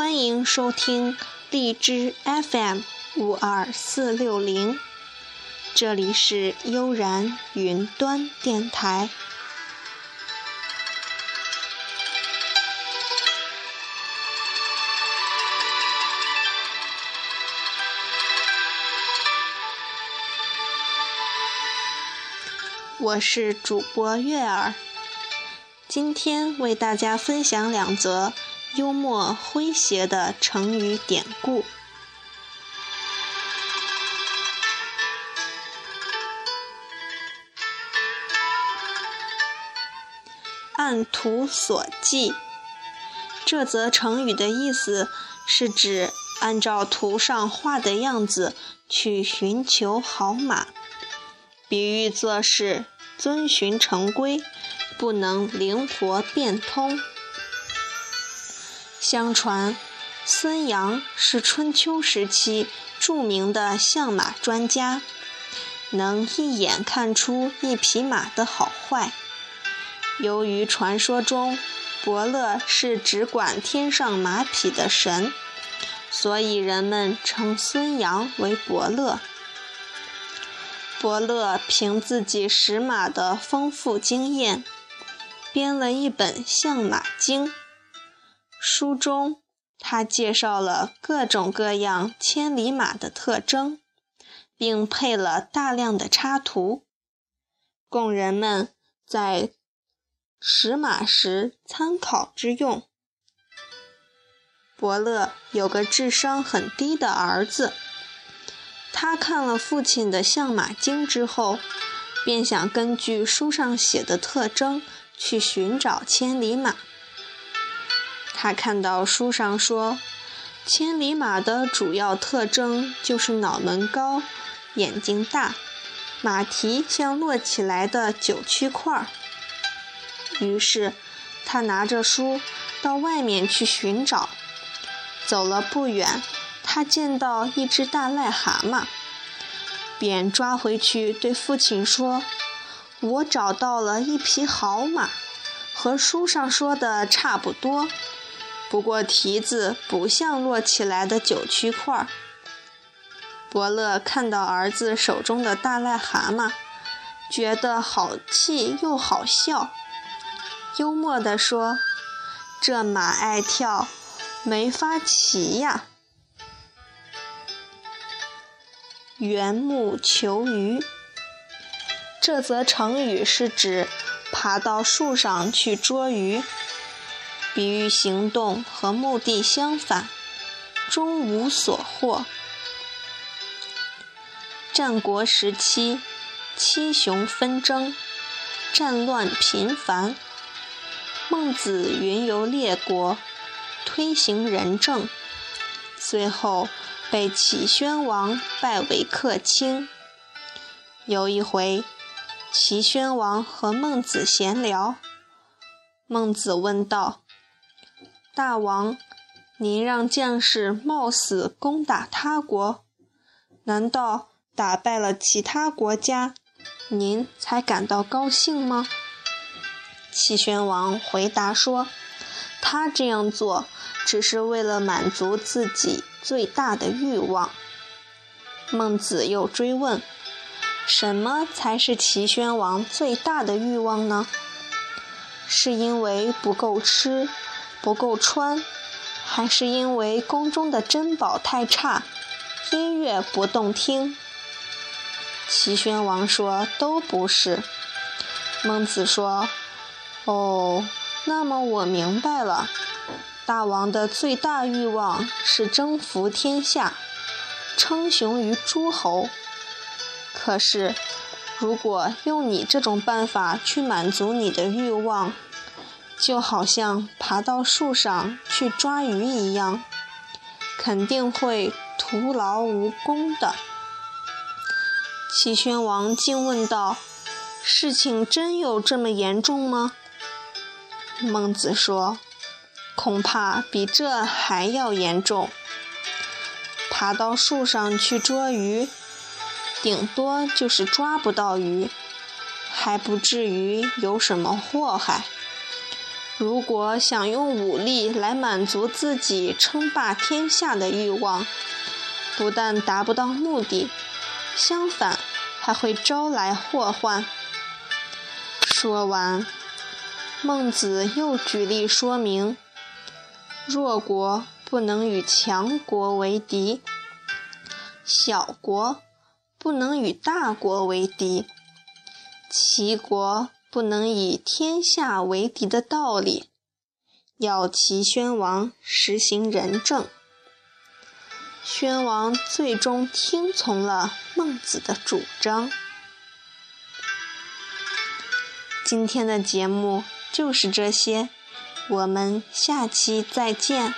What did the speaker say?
欢迎收听荔枝 FM 五二四六零，这里是悠然云端电台。我是主播月儿，今天为大家分享两则幽默诙谐的成语典故。按图索骥，这则成语的意思是指按照图上画的样子去寻求好马。比喻做事遵循成规，不能灵活变通。相传，孙阳是春秋时期著名的相马专家，能一眼看出一匹马的好坏。由于传说中伯乐是只管天上马匹的神，所以人们称孙阳为伯乐。伯乐凭自己识马的丰富经验，编了一本《相马经》。书中他介绍了各种各样千里马的特征，并配了大量的插图，供人们在识马时参考之用。伯乐有个智商很低的儿子。他看了父亲的《相马经》之后，便想根据书上写的特征去寻找千里马。他看到书上说，千里马的主要特征就是脑门高、眼睛大、马蹄像摞起来的九曲块儿。于是，他拿着书到外面去寻找。走了不远。他见到一只大癞蛤蟆，便抓回去对父亲说：“我找到了一匹好马，和书上说的差不多，不过蹄子不像摞起来的九曲块。”伯乐看到儿子手中的大癞蛤蟆，觉得好气又好笑，幽默地说：“这马爱跳，没法骑呀。”缘木求鱼，这则成语是指爬到树上去捉鱼，比喻行动和目的相反，终无所获。战国时期，七雄纷争，战乱频繁，孟子云游列国，推行仁政，最后。被齐宣王拜为客卿。有一回，齐宣王和孟子闲聊，孟子问道：“大王，您让将士冒死攻打他国，难道打败了其他国家，您才感到高兴吗？”齐宣王回答说：“他这样做。”只是为了满足自己最大的欲望。孟子又追问：“什么才是齐宣王最大的欲望呢？是因为不够吃、不够穿，还是因为宫中的珍宝太差，音乐不动听？”齐宣王说：“都不是。”孟子说：“哦，那么我明白了。”大王的最大欲望是征服天下，称雄于诸侯。可是，如果用你这种办法去满足你的欲望，就好像爬到树上去抓鱼一样，肯定会徒劳无功的。齐宣王竟问道：“事情真有这么严重吗？”孟子说。恐怕比这还要严重。爬到树上去捉鱼，顶多就是抓不到鱼，还不至于有什么祸害。如果想用武力来满足自己称霸天下的欲望，不但达不到目的，相反还会招来祸患。说完，孟子又举例说明：弱国不能与强国为敌，小国不能与大国为敌，齐国。不能以天下为敌的道理，要齐宣王实行仁政。宣王最终听从了孟子的主张。今天的节目就是这些，我们下期再见。